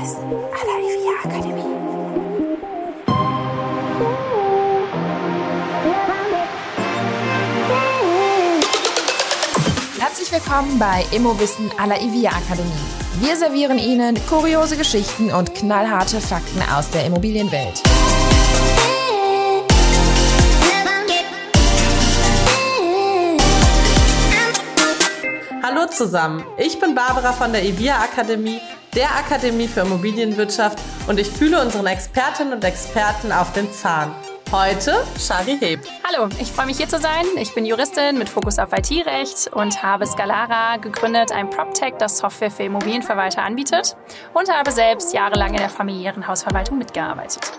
Immowissen à la IVIA Akademie. Herzlich willkommen bei Immowissen à la IVIA Akademie. Wir servieren Ihnen kuriose Geschichten und knallharte Fakten aus der Immobilienwelt. Hallo zusammen, ich bin Barbara von der IVIA Akademie, der Akademie für Immobilienwirtschaft und ich fühle unseren Expertinnen und Experten auf den Zahn. Heute Shari Heb. Hallo, ich freue mich hier zu sein. Ich bin Juristin mit Fokus auf IT-Recht und habe Scalara gegründet, ein PropTech, das Software für Immobilienverwalter anbietet und habe selbst jahrelang in der familiären Hausverwaltung mitgearbeitet.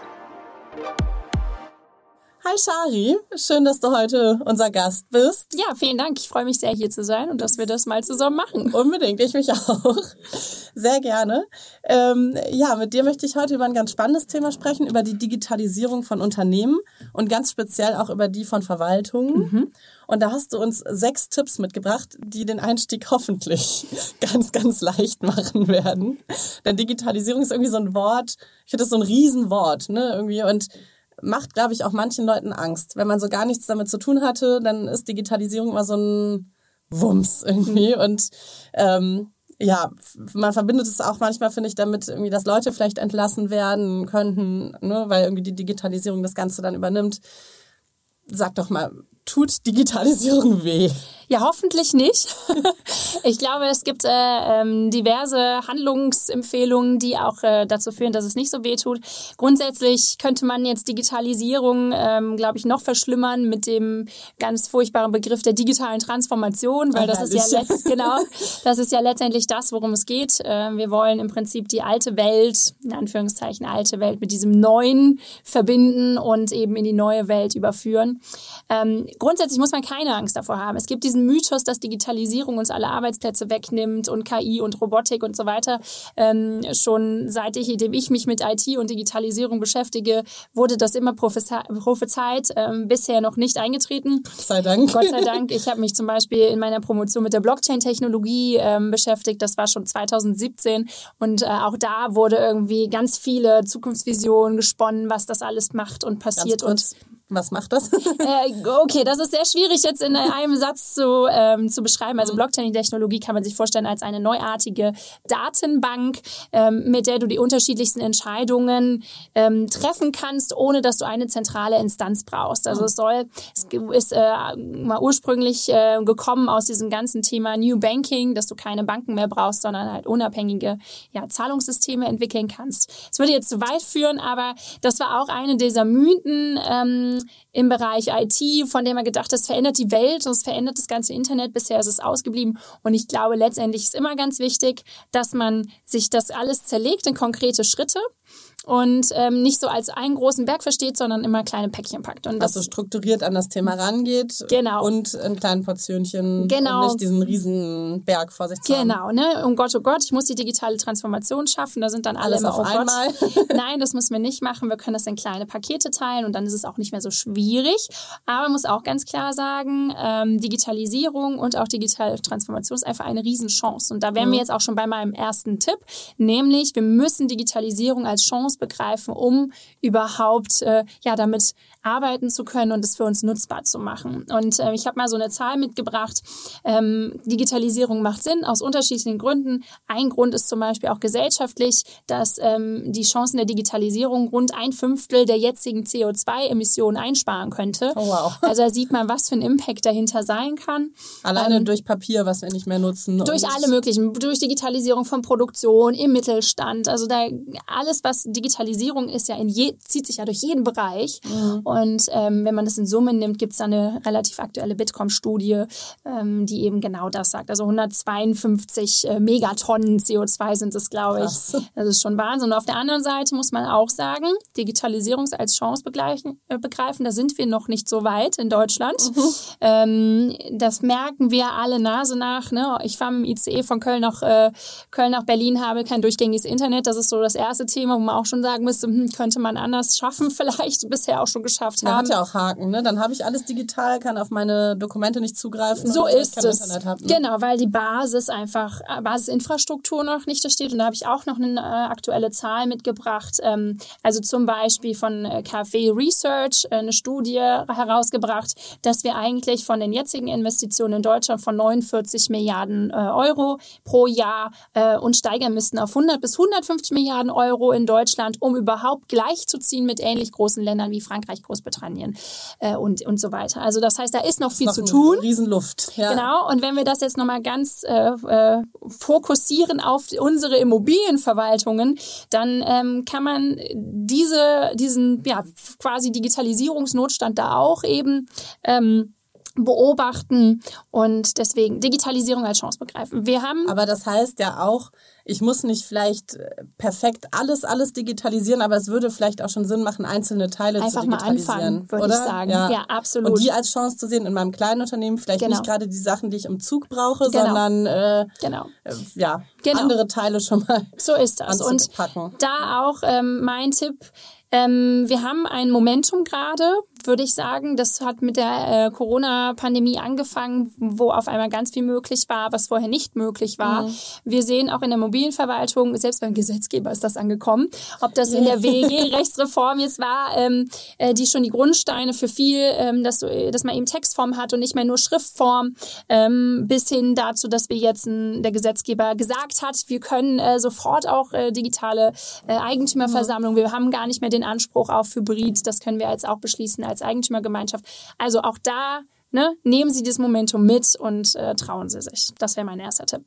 Hi Shari, schön, dass du heute unser Gast bist. Ja, vielen Dank. Ich freue mich sehr, hier zu sein und dass wir das mal zusammen machen. Unbedingt, ich mich auch. Sehr gerne. Ähm, ja, mit dir möchte ich heute über ein ganz spannendes Thema sprechen, über die Digitalisierung von Unternehmen und ganz speziell auch über die von Verwaltungen. Mhm. Und da hast du uns sechs Tipps mitgebracht, die den Einstieg hoffentlich ganz, ganz leicht machen werden. Denn Digitalisierung ist irgendwie so ein Wort, ich finde das so ein Riesenwort, ne, irgendwie und macht, glaube ich, auch manchen Leuten Angst. Wenn man so gar nichts damit zu tun hatte, dann ist Digitalisierung immer so ein Wumms irgendwie. Und ähm, ja, man verbindet es auch manchmal, finde ich, damit irgendwie, dass Leute vielleicht entlassen werden könnten, ne, weil irgendwie die Digitalisierung das Ganze dann übernimmt. Sag doch mal, tut Digitalisierung weh? Ja, hoffentlich nicht. ich glaube, es gibt äh, ähm, diverse Handlungsempfehlungen, die auch äh, dazu führen, dass es nicht so weh tut. Grundsätzlich könnte man jetzt Digitalisierung, ähm, glaube ich, noch verschlimmern mit dem ganz furchtbaren Begriff der digitalen Transformation, weil das ist ja letzt, genau, das ist ja letztendlich das, worum es geht. Äh, wir wollen im Prinzip die alte Welt, in Anführungszeichen alte Welt, mit diesem Neuen verbinden und eben in die neue Welt überführen. Ähm, grundsätzlich muss man keine Angst davor haben. Es gibt diesen diesen Mythos, dass Digitalisierung uns alle Arbeitsplätze wegnimmt und KI und Robotik und so weiter. Ähm, schon seit ich, indem ich mich mit IT und Digitalisierung beschäftige, wurde das immer prophezeit, ähm, bisher noch nicht eingetreten. Gott sei Dank. Gott sei Dank. Ich habe mich zum Beispiel in meiner Promotion mit der Blockchain-Technologie ähm, beschäftigt. Das war schon 2017 und äh, auch da wurde irgendwie ganz viele Zukunftsvisionen gesponnen, was das alles macht und passiert. und was macht das? äh, okay, das ist sehr schwierig jetzt in einem Satz zu, ähm, zu beschreiben. Also mhm. Blockchain-Technologie kann man sich vorstellen als eine neuartige Datenbank, ähm, mit der du die unterschiedlichsten Entscheidungen ähm, treffen kannst, ohne dass du eine zentrale Instanz brauchst. Also es soll, es ist äh, mal ursprünglich äh, gekommen aus diesem ganzen Thema New Banking, dass du keine Banken mehr brauchst, sondern halt unabhängige ja, Zahlungssysteme entwickeln kannst. Es würde jetzt zu weit führen, aber das war auch eine dieser Mythen, ähm, im Bereich IT, von dem er gedacht hat, es verändert die Welt und es verändert das ganze Internet. Bisher ist es ausgeblieben. Und ich glaube, letztendlich ist immer ganz wichtig, dass man sich das alles zerlegt in konkrete Schritte und ähm, nicht so als einen großen Berg versteht, sondern immer kleine Päckchen packt. Und das also strukturiert an das Thema rangeht genau. und in kleinen Portionchen genau. und nicht diesen riesen Berg vor sich zu Genau, haben. ne? Um Gott, oh Gott, ich muss die digitale Transformation schaffen. Da sind dann alle Alles immer, auf oh einmal. Gott. Nein, das müssen wir nicht machen. Wir können das in kleine Pakete teilen und dann ist es auch nicht mehr so schwierig. Aber man muss auch ganz klar sagen, ähm, Digitalisierung und auch digitale Transformation ist einfach eine Riesenchance. Und da wären mhm. wir jetzt auch schon bei meinem ersten Tipp, nämlich wir müssen Digitalisierung als Chance begreifen, um überhaupt äh, ja damit arbeiten zu können und es für uns nutzbar zu machen. Und äh, ich habe mal so eine Zahl mitgebracht. Ähm, Digitalisierung macht Sinn aus unterschiedlichen Gründen. Ein Grund ist zum Beispiel auch gesellschaftlich, dass ähm, die Chancen der Digitalisierung rund ein Fünftel der jetzigen CO2-Emissionen einsparen könnte. Oh, wow. Also da sieht man, was für ein Impact dahinter sein kann. Alleine ähm, durch Papier, was wir nicht mehr nutzen. Durch alle möglichen, durch Digitalisierung von Produktion, im Mittelstand. Also da alles, was Digitalisierung ist, ja in je, zieht sich ja durch jeden Bereich. Mhm. Und ähm, wenn man das in Summe nimmt, gibt es da eine relativ aktuelle Bitkom-Studie, ähm, die eben genau das sagt. Also 152 äh, Megatonnen CO2 sind es, glaube ich. Das ist schon Wahnsinn. Und auf der anderen Seite muss man auch sagen, Digitalisierung als Chance begreifen, äh, begreifen. Da sind wir noch nicht so weit in Deutschland. Mhm. Ähm, das merken wir alle Nase nach. Ne? Ich fahre im ICE von Köln nach, äh, Köln nach Berlin, habe kein durchgängiges Internet. Das ist so das erste Thema, wo man auch schon sagen müsste, hm, könnte man anders schaffen, vielleicht bisher auch schon geschafft Man haben. hat ja auch Haken, ne? Dann habe ich alles digital, kann auf meine Dokumente nicht zugreifen. So ist es. Hab, ne? Genau, weil die Basis einfach, äh, Basisinfrastruktur noch nicht da steht. Und da habe ich auch noch eine äh, aktuelle Zahl mitgebracht. Ähm, also zum Beispiel von äh, KfW Research äh, eine Studie herausgebracht, dass wir eigentlich von den jetzigen Investitionen in Deutschland von 49 Milliarden äh, Euro pro Jahr äh, uns steigern müssten auf 100 bis 150 Milliarden Euro in Deutschland, um überhaupt gleichzuziehen mit ähnlich großen Ländern wie Frankreich, Großbritannien äh, und, und so weiter. Also das heißt, da ist noch viel Noch zu tun. Riesenluft. Ja. Genau, und wenn wir das jetzt nochmal ganz äh, äh, fokussieren auf unsere Immobilienverwaltungen, dann ähm, kann man diese, diesen ja, quasi Digitalisierungsnotstand da auch eben ähm, beobachten und deswegen Digitalisierung als Chance begreifen. Wir haben Aber das heißt ja auch, ich muss nicht vielleicht äh, perfekt alles, alles digitalisieren, aber es würde vielleicht auch schon Sinn machen, einzelne Teile Einfach zu mal digitalisieren. anfangen, würde ich sagen. Ja, absolut. Und die als Chance zu sehen in meinem kleinen Unternehmen, vielleicht Genau. nicht gerade die Sachen, die ich im Zug brauche, Genau. sondern äh, genau. äh, ja, Genau. andere Teile schon mal So ist das. Und da auch ähm, mein Tipp, ähm, wir haben ein Momentum gerade, würde ich sagen. Das hat mit der äh, Corona-Pandemie angefangen, wo auf einmal ganz viel möglich war, was vorher nicht möglich war. Wir sehen auch in der Immobilienverwaltung, selbst beim Gesetzgeber ist das angekommen, ob das in der WEG-Rechtsreform jetzt war, ähm, äh, die schon die Grundsteine für viel, ähm, dass, du, dass man eben Textform hat und nicht mehr nur Schriftform, ähm, bis hin dazu, dass wir jetzt ein, der Gesetzgeber gesagt hat, wir können äh, sofort auch äh, digitale äh, Eigentümerversammlung, wir haben gar nicht mehr den Anspruch auf Hybrid, das können wir jetzt auch beschließen als Eigentümergemeinschaft. Also auch da Ne, nehmen Sie das Momentum mit und äh, trauen Sie sich. Das wäre mein erster Tipp.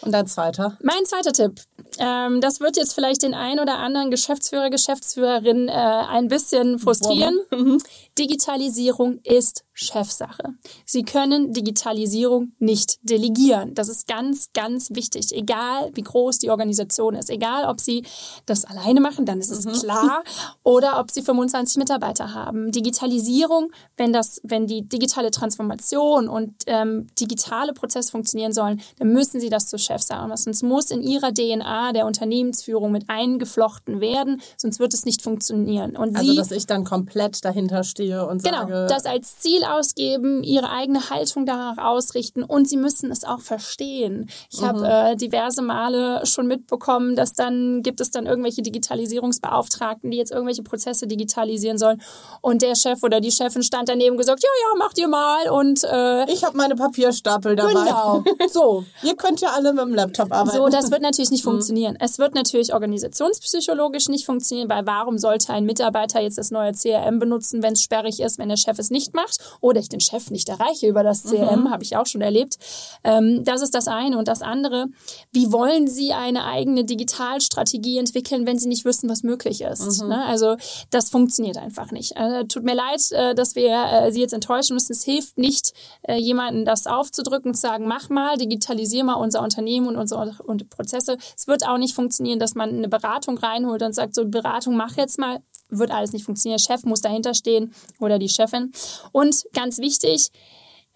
Und ein zweiter. Mein zweiter Tipp, ähm, das wird jetzt vielleicht den ein oder anderen Geschäftsführer, Geschäftsführerin äh, ein bisschen frustrieren. Digitalisierung ist Chefsache. Sie können Digitalisierung nicht delegieren. Das ist ganz, ganz wichtig. Egal, wie groß die Organisation ist. Egal, ob Sie das alleine machen, dann ist es klar. Oder ob Sie 25 Mitarbeiter haben. Digitalisierung, wenn das, wenn die digitale Transformation und ähm, digitale Prozesse funktionieren sollen, dann müssen Sie das zu Chef sagen lassen. Es muss in Ihrer DNA der Unternehmensführung mit eingeflochten werden, sonst wird es nicht funktionieren. Und Also, Sie, dass ich dann komplett dahinter stehe und Genau, sage, das als Ziel ausgeben, ihre eigene Haltung danach ausrichten und sie müssen es auch verstehen. Ich habe äh, diverse Male schon mitbekommen, dass dann gibt es dann irgendwelche Digitalisierungsbeauftragten, die jetzt irgendwelche Prozesse digitalisieren sollen und der Chef oder die Chefin stand daneben und gesagt, ja, ja, macht ihr mal und äh, ich habe meine Papierstapel dabei. genau, so. Ihr könnt ja alle mit dem Laptop arbeiten. So, das wird natürlich nicht funktionieren. Es wird natürlich organisationspsychologisch nicht funktionieren, weil warum sollte ein Mitarbeiter jetzt das neue CRM benutzen, wenn es sperrig ist, wenn der Chef es nicht macht oder ich den Chef nicht erreiche über das CRM, habe ich auch schon erlebt. Ähm, das ist das eine. Und das andere, wie wollen Sie eine eigene Digitalstrategie entwickeln, wenn Sie nicht wissen, was möglich ist? Ne? Also das funktioniert einfach nicht. Äh, tut mir leid, äh, dass wir äh, Sie jetzt enttäuschen müssen. Es hilft nicht, äh, jemanden das aufzudrücken und zu sagen, mach mal, digitalisier mal unser Unternehmen und unsere und Prozesse. Es wird auch nicht funktionieren, dass man eine Beratung reinholt und sagt, so Beratung, mach jetzt mal. Wird alles nicht funktionieren. Der Chef muss dahinter stehen oder die Chefin. Und ganz wichtig,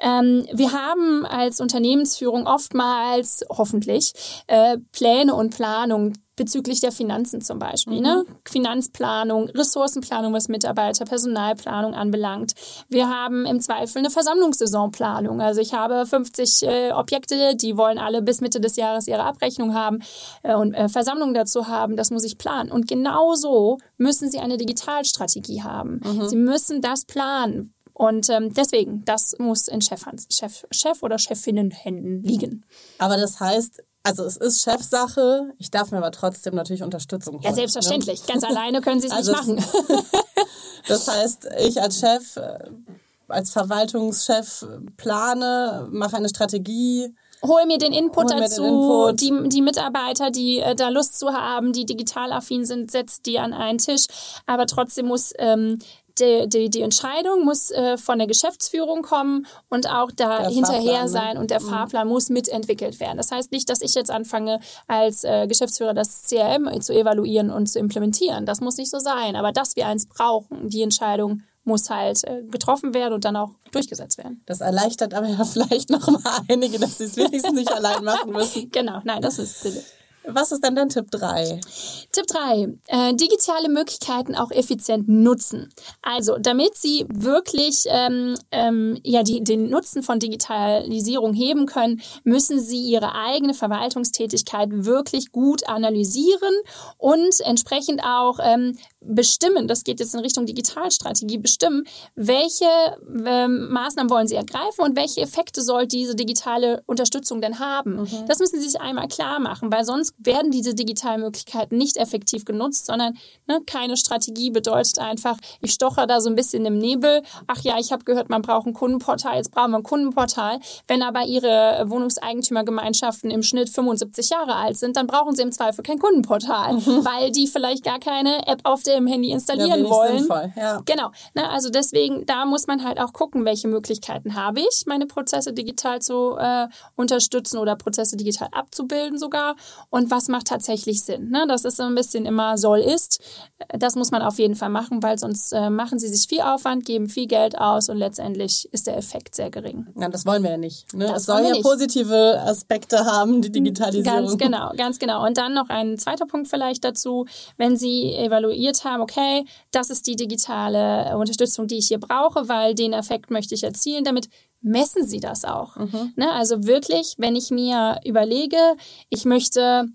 ähm, wir haben als Unternehmensführung oftmals, hoffentlich, äh, Pläne und Planung bezüglich der Finanzen zum Beispiel. Ne? Finanzplanung, Ressourcenplanung, was Mitarbeiter, Personalplanung anbelangt. Wir haben im Zweifel eine Versammlungssaisonplanung. Also ich habe 50 äh, Objekte, die wollen alle bis Mitte des Jahres ihre Abrechnung haben äh, und äh, Versammlung dazu haben. Das muss ich planen. Und genauso müssen Sie eine Digitalstrategie haben. Sie müssen das planen. Und ähm, deswegen, das muss in Chefhand, Chef, Chef oder Chefinnenhänden liegen. Aber das heißt, also es ist Chefsache, ich darf mir aber trotzdem natürlich Unterstützung holen. Ja, selbstverständlich. Ganz alleine können Sie es Also nicht machen. Ne? Das heißt, ich als Chef, äh, als Verwaltungschef plane, mache eine Strategie. Hol mir den Input mir den dazu. Input. Die, die Mitarbeiter, die äh, da Lust zu haben, die digital affin sind, setzt die an einen Tisch. Aber trotzdem muss ähm, die, die, die Entscheidung muss äh, von der Geschäftsführung kommen und auch da Der hinterher Fahrplan, ne? sein und der Fahrplan muss mitentwickelt werden. Das heißt nicht, dass ich jetzt anfange, als äh, Geschäftsführer das CRM zu evaluieren und zu implementieren. Das muss nicht so sein. Aber dass wir eins brauchen, die Entscheidung muss halt äh, getroffen werden und dann auch durchgesetzt werden. Das erleichtert aber ja vielleicht noch mal einige, dass sie es wenigstens nicht allein machen müssen. Genau, nein, das ist. Was ist denn dein Tipp 3? Tipp 3. Äh, digitale Möglichkeiten auch effizient nutzen. Also, damit Sie wirklich ähm, ähm, ja, die, den Nutzen von Digitalisierung heben können, müssen Sie Ihre eigene Verwaltungstätigkeit wirklich gut analysieren und entsprechend auch ähm, bestimmen, das geht jetzt in Richtung Digitalstrategie, bestimmen, welche ähm, Maßnahmen wollen Sie ergreifen und welche Effekte soll diese digitale Unterstützung denn haben. Mhm. Das müssen Sie sich einmal klar machen, weil sonst werden diese digitalen Möglichkeiten nicht effektiv genutzt, sondern ne, keine Strategie bedeutet einfach, ich stoche da so ein bisschen im Nebel. Ach ja, ich habe gehört, man braucht ein Kundenportal, jetzt brauchen wir ein Kundenportal. Wenn aber Ihre Wohnungseigentümergemeinschaften im Schnitt 75 Jahre alt sind, dann brauchen Sie im Zweifel kein Kundenportal, mhm. weil die vielleicht gar keine App auf der im Handy installieren ja, wollen. Sinnvoll, ja. Genau. Ne, also deswegen, da muss man halt auch gucken, welche Möglichkeiten habe ich, meine Prozesse digital zu äh, unterstützen oder Prozesse digital abzubilden sogar und was macht tatsächlich Sinn. Ne? Das ist so ein bisschen immer soll ist. Das muss man auf jeden Fall machen, weil sonst äh, machen sie sich viel Aufwand, geben viel Geld aus und letztendlich ist der Effekt sehr gering. Ja, das wollen wir ja nicht. Ne? Es soll ja nicht. positive Aspekte haben, die Digitalisierung. Ganz genau, ganz genau. Und dann noch ein zweiter Punkt vielleicht dazu, wenn Sie evaluiert haben, okay, das ist die digitale Unterstützung, die ich hier brauche, weil den Effekt möchte ich erzielen. Damit messen Sie das auch. Mhm. Ne? Also wirklich, wenn ich mir überlege, ich möchte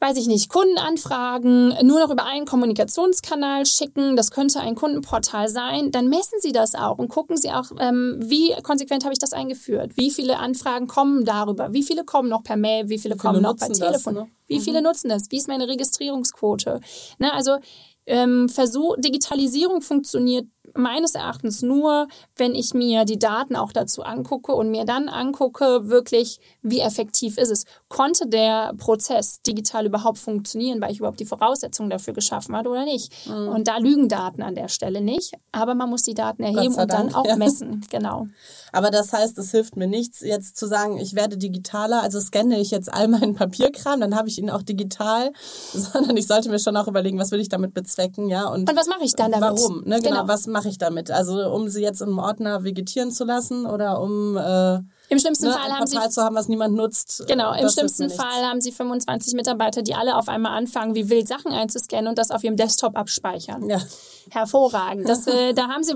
weiß ich nicht, Kundenanfragen nur noch über einen Kommunikationskanal schicken, das könnte ein Kundenportal sein, dann messen Sie das auch und gucken Sie auch, ähm, wie konsequent habe ich das eingeführt, wie viele Anfragen kommen darüber, wie viele kommen noch per Mail, wie viele, wie viele kommen noch per Telefon, das, ne? wie viele mhm. nutzen das, wie ist meine Registrierungsquote. Ne, also ähm, Versuch, Digitalisierung funktioniert meines Erachtens nur, wenn ich mir die Daten auch dazu angucke und mir dann angucke, wirklich, wie effektiv ist es. Konnte der Prozess digital überhaupt funktionieren, weil ich überhaupt die Voraussetzungen dafür geschaffen habe oder nicht? Mhm. Und da lügen Daten an der Stelle nicht, aber man muss die Daten erheben und dann auch ja. messen. Genau. Aber das heißt, es hilft mir nichts, jetzt zu sagen, ich werde digitaler, also scanne ich jetzt all meinen Papierkram, dann habe ich ihn auch digital, sondern ich sollte mir schon auch überlegen, was will ich damit bezwecken, ja? Und, und was mache ich dann damit? Warum? Ne? Genau, genau. was mache ich damit? Also um sie jetzt im Ordner vegetieren zu lassen oder um äh, im schlimmsten ne, Fall haben Sie zu haben, was niemand nutzt. Genau, im schlimmsten Fall haben Sie 25 Mitarbeiter, die alle auf einmal anfangen, wie wild Sachen einzuscannen und das auf ihrem Desktop abspeichern. Ja. Hervorragend. Das, äh, da haben Sie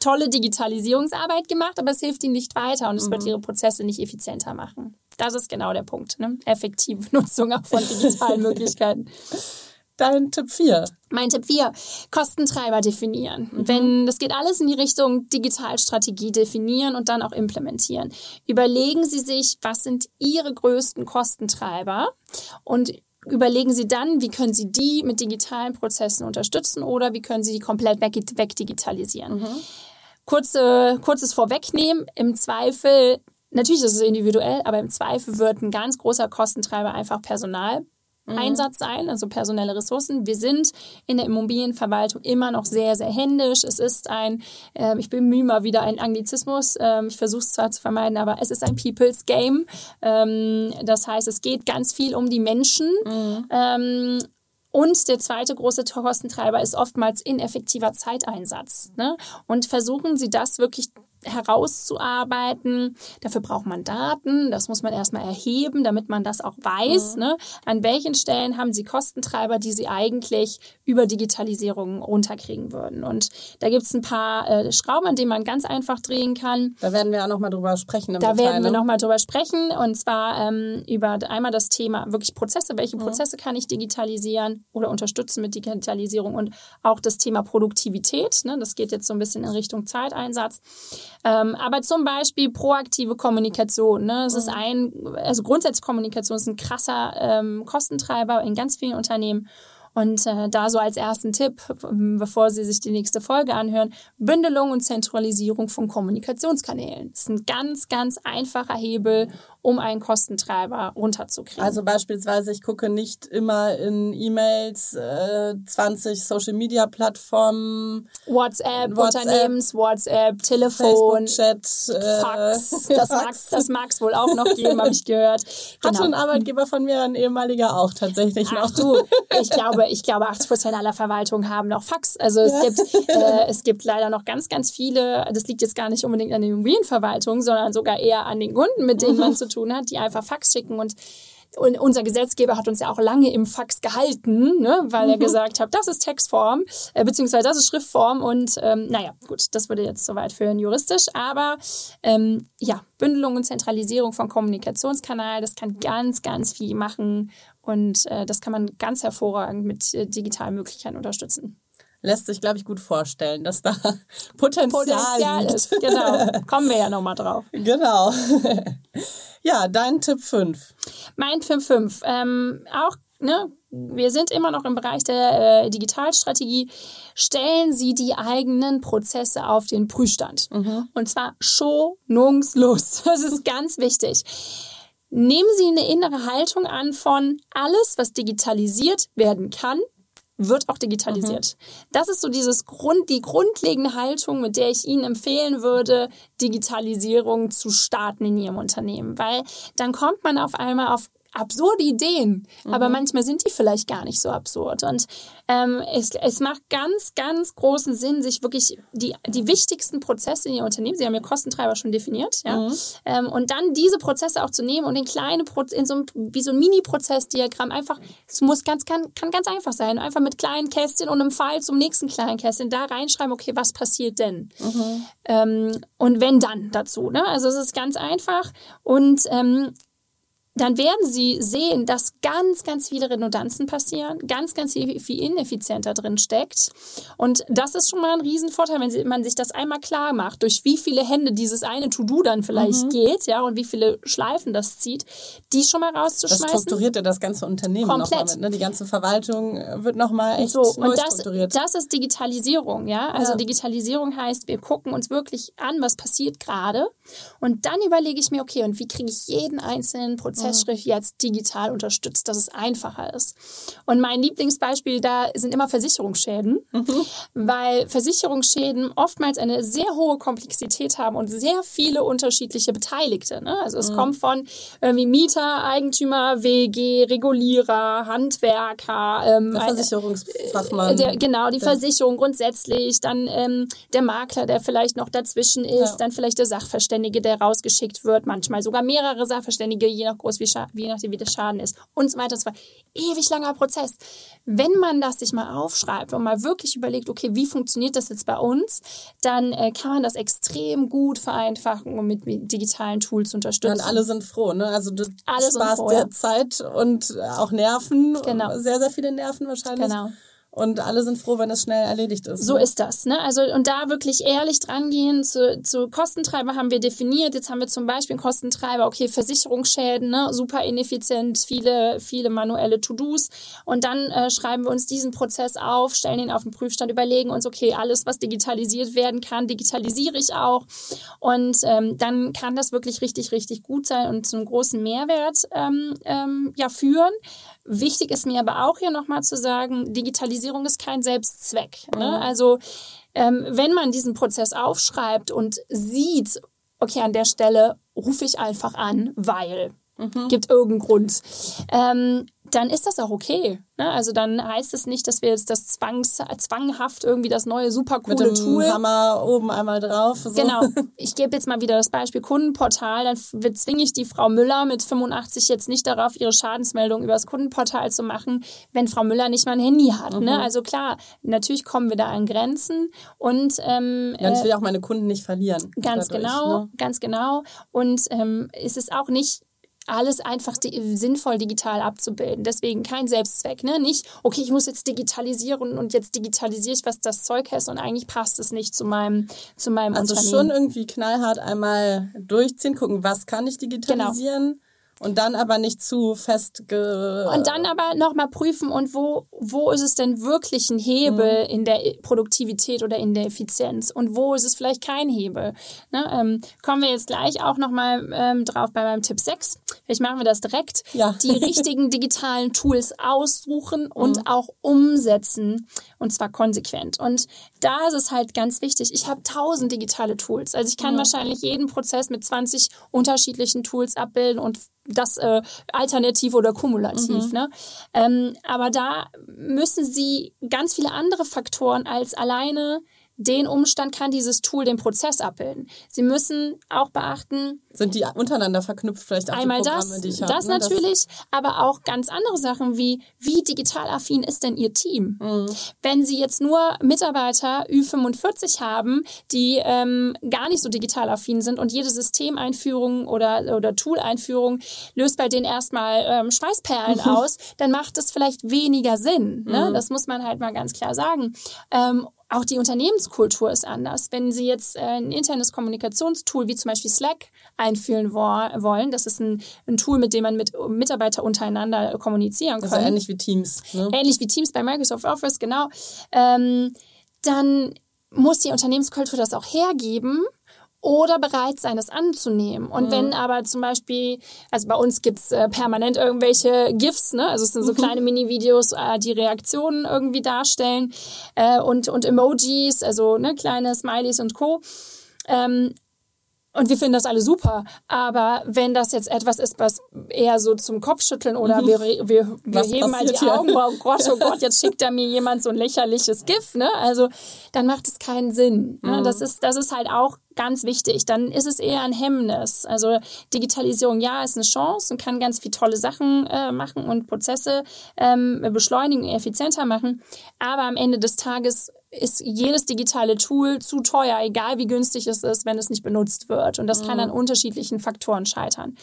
tolle Digitalisierungsarbeit gemacht, aber es hilft Ihnen nicht weiter und es mhm. wird Ihre Prozesse nicht effizienter machen. Das ist genau der Punkt. Ne? Effektive Nutzung auch von digitalen Möglichkeiten. Dein Tipp 4. Mein Tipp 4, Kostentreiber definieren. Mhm. Wenn das geht alles in die Richtung Digitalstrategie definieren und dann auch implementieren. Überlegen Sie sich, was sind Ihre größten Kostentreiber und überlegen Sie dann, wie können Sie die mit digitalen Prozessen unterstützen oder wie können Sie die komplett wegdigitalisieren. Mhm. Kurze, kurzes Vorwegnehmen, im Zweifel Natürlich ist es individuell, aber im Zweifel wird ein ganz großer Kostentreiber einfach Personal. Einsatz sein, also personelle Ressourcen. Wir sind in der Immobilienverwaltung immer noch sehr, sehr händisch. Es ist ein, äh, ich bemühe mal wieder einen Anglizismus, ähm, ich versuche es zwar zu vermeiden, aber es ist ein People's Game. Ähm, das heißt, es geht ganz viel um die Menschen. Mhm. Ähm, und der zweite große Kostentreiber ist oftmals ineffektiver Zeiteinsatz. Ne? Und versuchen Sie das wirklich herauszuarbeiten. Dafür braucht man Daten, das muss man erstmal erheben, damit man das auch weiß. Mhm. Ne? An welchen Stellen haben Sie Kostentreiber, die Sie eigentlich über Digitalisierung runterkriegen würden. Und da gibt es ein paar äh, Schrauben, an denen man ganz einfach drehen kann. Da werden wir auch nochmal drüber sprechen. da Detail, werden wir ne? nochmal drüber sprechen. Und zwar ähm, über einmal das Thema wirklich Prozesse. Welche mhm. Prozesse kann ich digitalisieren oder unterstützen mit Digitalisierung? Und auch das Thema Produktivität. Ne? Das geht jetzt so ein bisschen in Richtung Zeiteinsatz. Ähm, aber zum Beispiel proaktive Kommunikation. Ne? Es mhm. ist ein, also grundsätzlich Kommunikation ist ein krasser ähm, Kostentreiber in ganz vielen Unternehmen. Und äh, da so als ersten Tipp, bevor Sie sich die nächste Folge anhören, Bündelung und Zentralisierung von Kommunikationskanälen. Das ist ein ganz, ganz einfacher Hebel, um einen Kostentreiber runterzukriegen. Also beispielsweise, ich gucke nicht immer in E-Mails, äh, 20 Social-Media-Plattformen. WhatsApp, WhatsApp, Unternehmens, WhatsApp, Telefon, Chat, äh, Fax. Das mag es wohl auch noch geben, habe ich gehört. Genau. Hatte ein Arbeitgeber von mir, ein ehemaliger auch tatsächlich Ach, noch. du, ich glaube, ich glaube 80 Prozent aller Verwaltungen haben noch Fax. Also es, ja. gibt, äh, es gibt leider noch ganz, ganz viele, das liegt jetzt gar nicht unbedingt an den Immobilienverwaltungen, sondern sogar eher an den Kunden, mit denen man zu tun hat, die einfach Fax schicken. Und und unser Gesetzgeber hat uns ja auch lange im Fax gehalten, ne, weil er gesagt hat, das ist Textform, äh, beziehungsweise das ist Schriftform. Und ähm, naja, gut, das würde jetzt soweit führen juristisch, aber ähm, ja, Bündelung und Zentralisierung von Kommunikationskanal, das kann ganz, ganz viel machen. Und äh, das kann man ganz hervorragend mit äh, digitalen Möglichkeiten unterstützen lässt sich, glaube ich, gut vorstellen, dass da Potenzial, Potenzial ist. Genau. Kommen wir ja nochmal drauf. Genau. ja, dein Tipp 5. Mein Tipp 5. Ähm, auch, ne, wir sind immer noch im Bereich der äh, Digitalstrategie. Stellen Sie die eigenen Prozesse auf den Prüfstand. Mhm. Und zwar schonungslos. Das ist ganz wichtig. Nehmen Sie eine innere Haltung an von alles, was digitalisiert werden kann, wird auch digitalisiert. Mhm. Das ist so dieses Grund, die grundlegende Haltung, mit der ich Ihnen empfehlen würde, Digitalisierung zu starten in Ihrem Unternehmen, weil dann kommt man auf einmal auf absurde Ideen, mhm. aber manchmal sind die vielleicht gar nicht so absurd. Und ähm, es, es macht ganz, ganz großen Sinn, sich wirklich die, die wichtigsten Prozesse in Ihr Unternehmen, Sie haben Ihr Kostentreiber schon definiert, ja, mhm. ähm, und dann diese Prozesse auch zu nehmen und in kleine Pro in so ein, wie so ein Mini-Prozessdiagramm einfach, es muss ganz, kann, kann ganz einfach sein, einfach mit kleinen Kästchen und einem Pfeil zum nächsten kleinen Kästchen da reinschreiben, okay, was passiert denn? Mhm. Ähm, und wenn dann dazu, ne? Also es ist ganz einfach und ähm, dann werden Sie sehen, dass ganz, ganz viele Redundanzen passieren, ganz, ganz viel, viel ineffizienter drin steckt. Und das ist schon mal ein Riesenvorteil, wenn Sie, man sich das einmal klar macht, durch wie viele Hände dieses eine To-Do dann vielleicht mhm. geht, ja, und wie viele Schleifen das zieht, die schon mal rauszuschmeißen. Das strukturiert ja das ganze Unternehmen nochmal mit, ne? Die ganze Verwaltung wird nochmal echt so, neu und das, strukturiert. Das ist Digitalisierung, ja. Also ja. Digitalisierung heißt, wir gucken uns wirklich an, was passiert gerade. Und dann überlege ich mir, okay, und wie kriege ich jeden einzelnen Prozess Prozessschrift jetzt digital unterstützt, dass es einfacher ist. Und mein Lieblingsbeispiel da sind immer Versicherungsschäden, mhm. weil Versicherungsschäden oftmals eine sehr hohe Komplexität haben und sehr viele unterschiedliche Beteiligte. Ne? Also es mhm. kommt von irgendwie Mieter, Eigentümer, WG, Regulierer, Handwerker, ähm, der Versicherungsfachmann. Der, genau, die ja. Versicherung grundsätzlich, dann ähm, der Makler, der vielleicht noch dazwischen ist, ja. dann vielleicht der Sachverständige, der rausgeschickt wird, manchmal sogar mehrere Sachverständige, je nach Groß wie, wie je nachdem, wie der Schaden ist und so weiter. Das war ewig langer Prozess. Wenn man das sich mal aufschreibt und mal wirklich überlegt, okay, wie funktioniert das jetzt bei uns, dann äh, kann man das extrem gut vereinfachen und mit, mit digitalen Tools unterstützen. Und alle sind froh, ne? Also du alle sparst froh, ja. Zeit und auch Nerven. Genau. Sehr, sehr viele Nerven wahrscheinlich. Genau und alle sind froh, wenn es schnell erledigt ist. So ne? ist das. Ne? Also und da wirklich ehrlich dran gehen. Zu, zu Kostentreiber haben wir definiert. Jetzt haben wir zum Beispiel einen Kostentreiber, okay, Versicherungsschäden, ne? super ineffizient, viele, viele manuelle To-Dos. Und dann äh, schreiben wir uns diesen Prozess auf, stellen ihn auf den Prüfstand, überlegen uns, okay, alles, was digitalisiert werden kann, digitalisiere ich auch. Und ähm, dann kann das wirklich richtig, richtig gut sein und zu einem großen Mehrwert ähm, ähm, ja, führen. Wichtig ist mir aber auch hier nochmal zu sagen, Digitalisierung ist kein Selbstzweck. Ne? Mhm. Also ähm, wenn man diesen Prozess aufschreibt und sieht, okay, an der Stelle rufe ich einfach an, weil mhm. gibt irgendeinen Grund, ähm, dann ist das auch okay. Ne? Also dann heißt es nicht, dass wir jetzt das zwangs, zwanghaft irgendwie das neue super coole Mit dem Tool. Hammer oben einmal drauf. So. Genau. Ich gebe jetzt mal wieder das Beispiel Kundenportal. Dann zwinge ich die Frau Müller mit 85 jetzt nicht darauf, ihre Schadensmeldung über das Kundenportal zu machen, wenn Frau Müller nicht mal ein Handy hat. Ne? Mhm. Ne? Also klar, natürlich kommen wir da an Grenzen und ähm, ja, ich will auch meine Kunden nicht verlieren. Ganz dadurch, genau, ne? ganz genau. Und ähm, es ist auch nicht alles einfach di sinnvoll digital abzubilden. Deswegen kein Selbstzweck. Ne? Nicht, okay, ich muss jetzt digitalisieren und jetzt digitalisiere ich, was das Zeug heißt und eigentlich passt es nicht zu meinem, zu meinem also Unternehmen. Also schon irgendwie knallhart einmal durchziehen, gucken, was kann ich digitalisieren. Genau. Und dann aber nicht zu fest. Und dann aber nochmal prüfen, und wo, wo ist es denn wirklich ein Hebel mhm. in der Produktivität oder in der Effizienz? Und wo ist es vielleicht kein Hebel? Ne, ähm, kommen wir jetzt gleich auch nochmal ähm, drauf bei meinem Tipp 6. Vielleicht machen wir das direkt. Ja. Die richtigen digitalen Tools aussuchen und mhm. auch umsetzen. Und zwar konsequent. Und da ist es halt ganz wichtig. Ich habe tausend digitale Tools. Also ich kann mhm. wahrscheinlich jeden Prozess mit 20 unterschiedlichen Tools abbilden und das äh, alternativ oder kumulativ. Mhm. Ne? Ähm, aber da müssen sie ganz viele andere Faktoren als alleine den Umstand kann dieses Tool den Prozess abbilden. Sie müssen auch beachten, sind die untereinander verknüpft vielleicht auch einmal die Programme, das, die ich das habe, ne? natürlich, aber auch ganz andere Sachen wie wie digital affin ist denn Ihr Team? Mhm. Wenn Sie jetzt nur Mitarbeiter Ü45 haben, die ähm, gar nicht so digital affin sind und jede Systemeinführung oder oder Tool-Einführung löst bei denen erstmal ähm, Schweißperlen aus, dann macht das vielleicht weniger Sinn. Ne? Mhm. Das muss man halt mal ganz klar sagen. Ähm, auch die Unternehmenskultur ist anders. Wenn Sie jetzt äh, ein internes Kommunikationstool wie zum Beispiel Slack einführen wo wollen, das ist ein, ein Tool, mit dem man mit Mitarbeitern untereinander kommunizieren kann. Ja ähnlich wie Teams. Ne? Ähnlich wie Teams bei Microsoft Office, genau. Ähm, dann muss die Unternehmenskultur das auch hergeben oder bereit sein, es anzunehmen. Und wenn aber zum Beispiel, also bei uns gibt's äh, permanent irgendwelche GIFs, ne? also es sind so kleine Mini-Videos, äh, die Reaktionen irgendwie darstellen äh, und, und Emojis, also ne, kleine Smileys und Co. Ähm, und wir finden das alle super. Aber wenn das jetzt etwas ist, was eher so zum Kopfschütteln oder wir, wir, wir Was heben mal die passiert hier? Augenbrauen, oh Gott, oh Gott, jetzt schickt da mir jemand so ein lächerliches GIF, ne? Also dann macht es keinen Sinn. Ne? Das, ist, das ist halt auch ganz wichtig. Dann ist es eher ein Hemmnis. Also Digitalisierung, ja, ist eine Chance und kann ganz viel tolle Sachen äh, machen und Prozesse ähm, beschleunigen, effizienter machen. Aber am Ende des Tages ist jedes digitale Tool zu teuer, egal wie günstig es ist, wenn es nicht benutzt wird. Und das kann an unterschiedlichen Faktoren scheitern.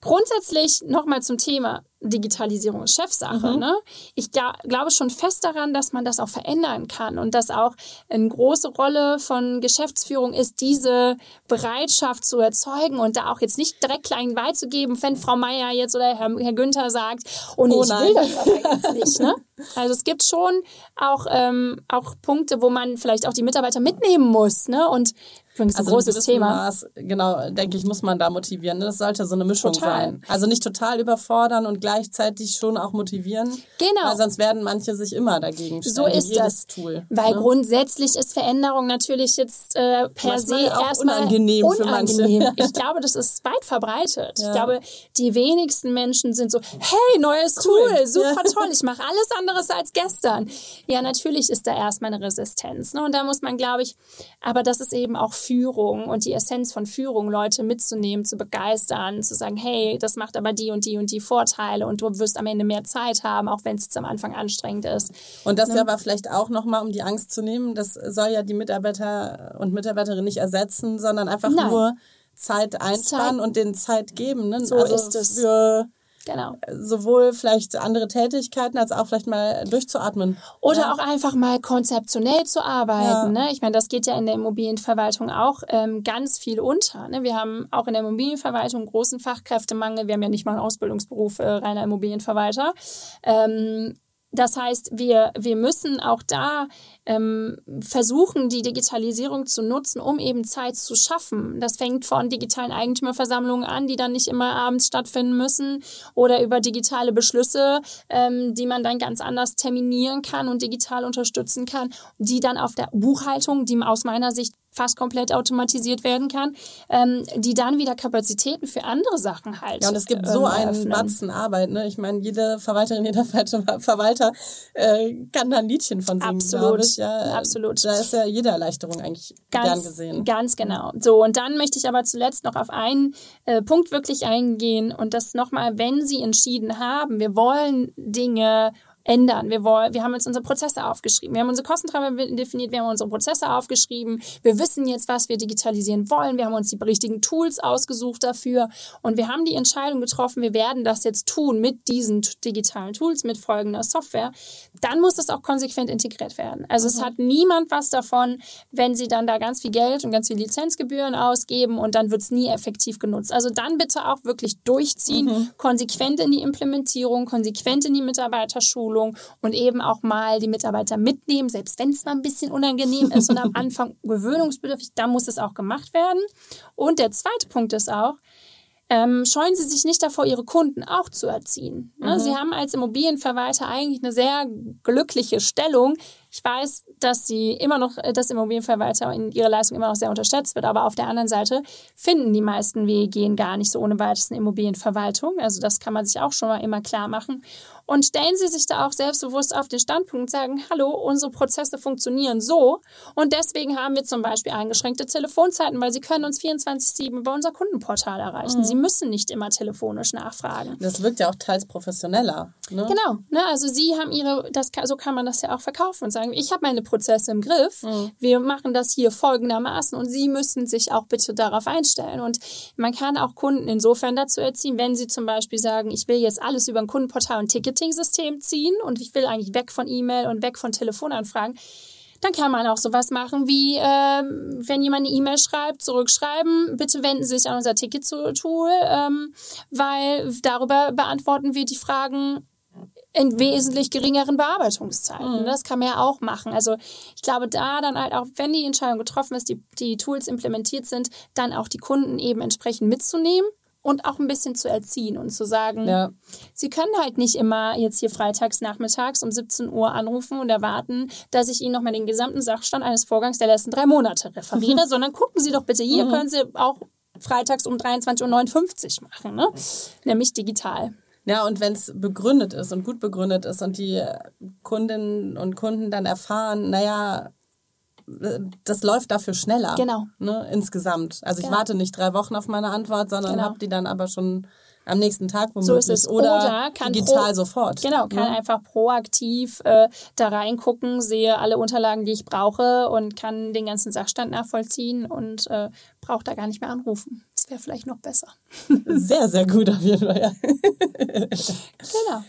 Grundsätzlich nochmal zum Thema Digitalisierung ist Chefsache. Ne? Ich gla glaube schon fest daran, dass man das auch verändern kann und dass auch eine große Rolle von Geschäftsführung ist, diese Bereitschaft zu erzeugen und da auch jetzt nicht direkt klein beizugeben, wenn Frau Meier jetzt oder Herr, Herr Günther sagt, oh nee, Oh ich nein. will das aber jetzt nicht. Ne? Also es gibt schon auch, ähm, auch Punkte, wo man vielleicht auch die Mitarbeiter mitnehmen muss. Ne? Und übrigens ein Also ein großes Thema. Maß, genau, denke ich, muss man da motivieren. ne? Das sollte so eine Mischung Total. sein. Also nicht total überfordern und gleichzeitig schon auch motivieren. Genau. Weil sonst werden manche sich immer dagegen stellen. So ist das. Tool. Weil ne? grundsätzlich ist Veränderung natürlich jetzt äh, per Manchmal se erstmal unangenehm für manche. unangenehm. Ich glaube, das ist weit verbreitet. Ich Ja. glaube, die wenigsten Menschen sind so, hey, neues Tool, super Ja. toll, ich mache alles anderes als gestern. Ja, natürlich ist da erstmal eine Resistenz. Ne? Und da muss man, glaube ich, aber das ist eben auch Führung und die Essenz von Führung, Leute mitzunehmen, zu begeistern, zu sagen, hey, das macht aber die und die und die Vorteile und du wirst am Ende mehr Zeit haben, auch wenn es jetzt am Anfang anstrengend ist. Und das Ne? ja aber vielleicht auch nochmal, um die Angst zu nehmen, das soll ja die Mitarbeiter und Mitarbeiterinnen nicht ersetzen, sondern einfach Nein. nur Zeit einsparen Zeit. und denen Zeit geben. Ne? So also ist es. Für Genau. sowohl vielleicht andere Tätigkeiten als auch vielleicht mal durchzuatmen. Oder Ja. auch einfach mal konzeptionell zu arbeiten. Ja. Ne? Ich meine, das geht ja in der Immobilienverwaltung auch ähm, ganz viel unter. Ne? Wir haben auch in der Immobilienverwaltung großen Fachkräftemangel. Wir haben ja nicht mal einen Ausbildungsberuf äh, reiner Immobilienverwalter. Ähm, das heißt, wir, wir müssen auch da ähm, versuchen, die Digitalisierung zu nutzen, um eben Zeit zu schaffen. Das fängt von digitalen Eigentümerversammlungen an, die dann nicht immer abends stattfinden müssen, oder über digitale Beschlüsse, ähm, die man dann ganz anders terminieren kann und digital unterstützen kann, die dann auf der Buchhaltung, die aus meiner Sicht fast komplett automatisiert werden kann, ähm, die dann wieder Kapazitäten für andere Sachen halt. Ja, und es gibt so ähm, einen eröffnen. Batzen Arbeit. Ne? Ich meine, jede Verwalterin, jeder Ver- Verwalter äh, kann da ein Liedchen von singen, Absolut, ich. Ja, absolut. Da ist ja jede Erleichterung eigentlich gern Ganz, gesehen. ganz genau. So, und dann möchte ich aber zuletzt noch auf einen äh, Punkt wirklich eingehen und das nochmal, wenn Sie entschieden haben, wir wollen Dinge ändern. Wir, wollen, wir haben jetzt unsere Prozesse aufgeschrieben. Wir haben unsere Kostentreiber definiert, wir haben unsere Prozesse aufgeschrieben. Wir wissen jetzt, was wir digitalisieren wollen. Wir haben uns die richtigen Tools ausgesucht dafür und wir haben die Entscheidung getroffen, wir werden das jetzt tun mit diesen digitalen Tools, mit folgender Software. Dann muss das auch konsequent integriert werden. Also es hat niemand was davon, wenn Sie dann da ganz viel Geld und ganz viel Lizenzgebühren ausgeben und dann wird es nie effektiv genutzt. Also dann bitte auch wirklich durchziehen, konsequent in die Implementierung, konsequent in die Mitarbeiterschulung und eben auch mal die Mitarbeiter mitnehmen, selbst wenn es mal ein bisschen unangenehm ist und am Anfang gewöhnungsbedürftig, dann muss es auch gemacht werden. Und der zweite Punkt ist auch, ähm, scheuen Sie sich nicht davor, Ihre Kunden auch zu erziehen. Ne? Sie haben als Immobilienverwalter eigentlich eine sehr glückliche Stellung. Ich weiß, dass sie immer noch, äh, dass Immobilienverwalter in ihrer Leistung immer noch sehr unterschätzt wird, aber auf der anderen Seite finden die meisten WEG gar nicht so ohne weiteres eine Immobilienverwaltung. Also das kann man sich auch schon mal immer klar machen. Und stellen Sie sich da auch selbstbewusst auf den Standpunkt und sagen, hallo, unsere Prozesse funktionieren so und deswegen haben wir zum Beispiel eingeschränkte Telefonzeiten, weil Sie können uns 24-7 über unser Kundenportal erreichen. Mhm. Sie müssen nicht immer telefonisch nachfragen. Das wirkt ja auch teils professioneller. Ne? Genau. Ne? Also Sie haben Ihre, das, so kann man das ja auch verkaufen und sagen, ich habe meine Prozesse im Griff. Mhm. Wir machen das hier folgendermaßen und Sie müssen sich auch bitte darauf einstellen. Und man kann auch Kunden insofern dazu erziehen, wenn Sie zum Beispiel sagen, ich will jetzt alles über ein Kundenportal und Ticket Ticketing-System ziehen und ich will eigentlich weg von E-Mail und weg von Telefonanfragen, dann kann man auch sowas machen wie, äh, wenn jemand eine E-Mail schreibt, zurückschreiben, bitte wenden Sie sich an unser Ticket-Tool, ähm, weil darüber beantworten wir die Fragen in wesentlich geringeren Bearbeitungszeiten. Mhm. Das kann man ja auch machen. Also ich glaube, da dann halt auch, wenn die Entscheidung getroffen ist, die, die Tools implementiert sind, dann auch die Kunden eben entsprechend mitzunehmen und auch ein bisschen zu erziehen und zu sagen, ja. sie können halt nicht immer jetzt hier freitags nachmittags um 17 Uhr anrufen und erwarten, dass ich ihnen nochmal den gesamten Sachstand eines Vorgangs der letzten drei Monate referiere, mhm. sondern gucken Sie doch bitte hier, mhm. können Sie auch freitags um 23.59 Uhr machen, ne? nämlich digital. Ja, und wenn es begründet ist und gut begründet ist und die Kundinnen und Kunden dann erfahren, naja, das läuft dafür schneller. Genau. Ne, insgesamt. Also genau. ich warte nicht drei Wochen auf meine Antwort, sondern genau. habe die dann aber schon am nächsten Tag womöglich so ist es. oder, oder kann digital pro, sofort. Genau, kann ne? einfach proaktiv äh, da reingucken, sehe alle Unterlagen, die ich brauche und kann den ganzen Sachstand nachvollziehen und äh, braucht da gar nicht mehr anrufen. Wäre vielleicht noch besser. Sehr, sehr gut auf jeden Fall. Ja. genau.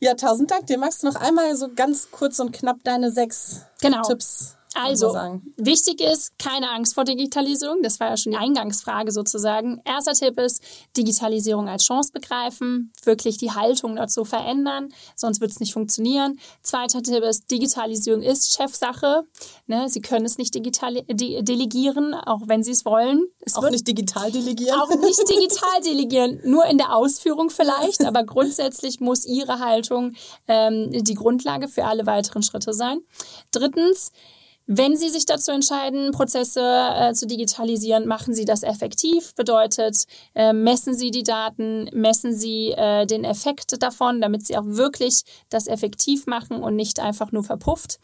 Ja, tausend Dank. Dir magst du noch einmal so ganz kurz und knapp deine sechs genau. Tipps also, wichtig ist, keine Angst vor Digitalisierung. Das war ja schon die Eingangsfrage sozusagen. Erster Tipp ist, Digitalisierung als Chance begreifen, wirklich die Haltung dazu verändern, sonst wird es nicht funktionieren. Zweiter Tipp ist, Digitalisierung ist Chefsache. Ne, Sie können es nicht digital de delegieren, auch wenn Sie es wollen. Es auch nicht digital delegieren? Auch nicht digital delegieren, nur in der Ausführung vielleicht, aber grundsätzlich muss Ihre Haltung ähm, die Grundlage für alle weiteren Schritte sein. Drittens, wenn Sie sich dazu entscheiden, Prozesse äh, zu digitalisieren, machen Sie das effektiv. Bedeutet, äh, messen Sie die Daten, messen Sie äh, den Effekt davon, damit Sie auch wirklich das effektiv machen und nicht einfach nur verpufft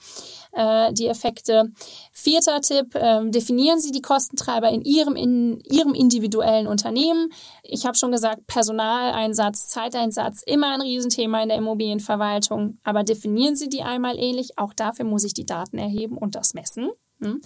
äh, die Effekte. Vierter Tipp, äh, definieren Sie die Kostentreiber in Ihrem, in Ihrem individuellen Unternehmen. Ich habe schon gesagt, Personaleinsatz, Zeiteinsatz, immer ein Riesenthema in der Immobilienverwaltung, aber definieren Sie die einmal ähnlich. Auch dafür muss ich die Daten erheben und das messen. Hm?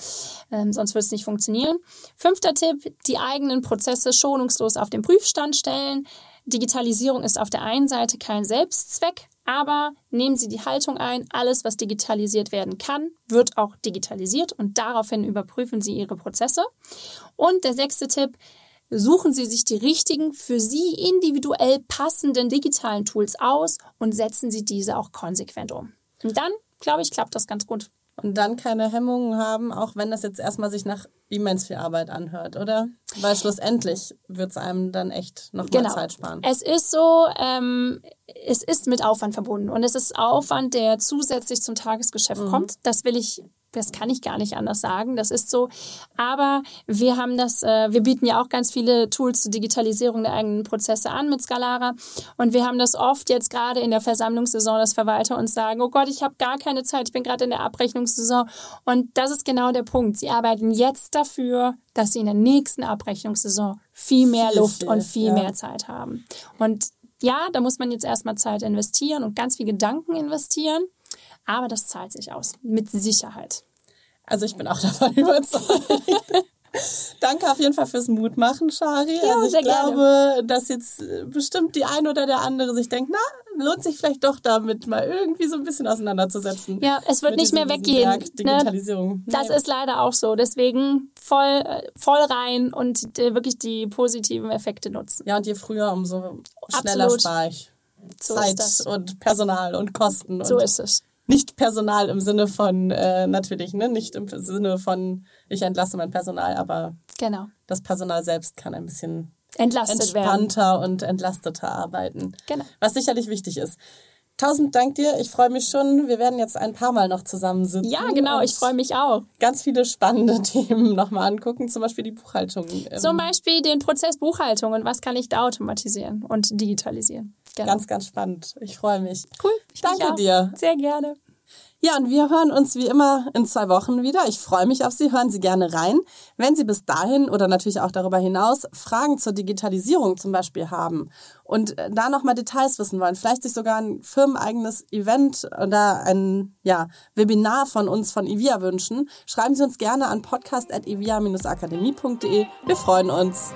Ähm, sonst wird es nicht funktionieren. Fünfter Tipp, die eigenen Prozesse schonungslos auf den Prüfstand stellen. Digitalisierung ist auf der einen Seite kein Selbstzweck, aber nehmen Sie die Haltung ein, alles, was digitalisiert werden kann, wird auch digitalisiert und daraufhin überprüfen Sie Ihre Prozesse. Und der sechste Tipp, suchen Sie sich die richtigen, für Sie individuell passenden digitalen Tools aus und setzen Sie diese auch konsequent um. Und dann, glaube ich, klappt das ganz gut und dann keine Hemmungen haben, auch wenn das jetzt erstmal sich nach immens viel Arbeit anhört, oder? Weil schlussendlich wird es einem dann echt noch genau. Zeit sparen. Es ist so, ähm, es ist mit Aufwand verbunden und es ist Aufwand, der zusätzlich zum Tagesgeschäft mhm. kommt. Das will ich das kann ich gar nicht anders sagen. Das ist so. Aber wir haben das, äh, wir bieten ja auch ganz viele Tools zur Digitalisierung der eigenen Prozesse an mit Scalara. Und wir haben das oft jetzt gerade in der Versammlungssaison, dass Verwalter uns sagen, oh Gott, ich habe gar keine Zeit, ich bin gerade in der Abrechnungssaison. Und das ist genau der Punkt. Sie arbeiten jetzt dafür, dass sie in der nächsten Abrechnungssaison viel mehr viel, Luft viel, und viel ja. mehr Zeit haben. Und ja, da muss man jetzt erstmal Zeit investieren und ganz viel Gedanken investieren. Aber das zahlt sich aus, mit Sicherheit. Also ich bin auch davon überzeugt. Danke auf jeden Fall fürs Mutmachen, Shari. Ja, also ich glaube, gerne. dass jetzt bestimmt die eine oder der andere sich denkt, na, lohnt sich vielleicht doch damit mal irgendwie so ein bisschen auseinanderzusetzen. Ja, es wird nicht mehr weggehen. Werk, ne? Digitalisierung. Ne? Das ist leider auch so. Deswegen voll, voll rein und äh, wirklich die positiven Effekte nutzen. Ja, und je früher, umso schneller spare ich. So Zeit und Personal und Kosten. So ist es nicht Personal im Sinne von, äh, natürlich, ne, nicht im Sinne von, ich entlasse mein Personal, aber genau. das Personal selbst kann ein bisschen Entlastet entspannter werden. und entlasteter arbeiten. Genau. Was sicherlich wichtig ist. Tausend Dank dir. Ich freue mich schon. Wir werden jetzt ein paar Mal noch zusammensitzen. Ja, genau. Ich freue mich auch. Ganz viele spannende Themen nochmal angucken. Zum Beispiel die Buchhaltung. Zum Beispiel den Prozess Buchhaltung und was kann ich da automatisieren und digitalisieren. Genau. Ganz, ganz spannend. Ich freue mich. Cool. Ich Danke dir. Sehr gerne. Ja, und wir hören uns wie immer in zwei Wochen wieder. Ich freue mich auf Sie. Hören Sie gerne rein. Wenn Sie bis dahin oder natürlich auch darüber hinaus Fragen zur Digitalisierung zum Beispiel haben und äh, da nochmal Details wissen wollen, vielleicht sich sogar ein firmeneigenes Event oder ein ja, Webinar von uns von IVIA wünschen, schreiben Sie uns gerne an podcast.evia-akademie.de. Wir freuen uns.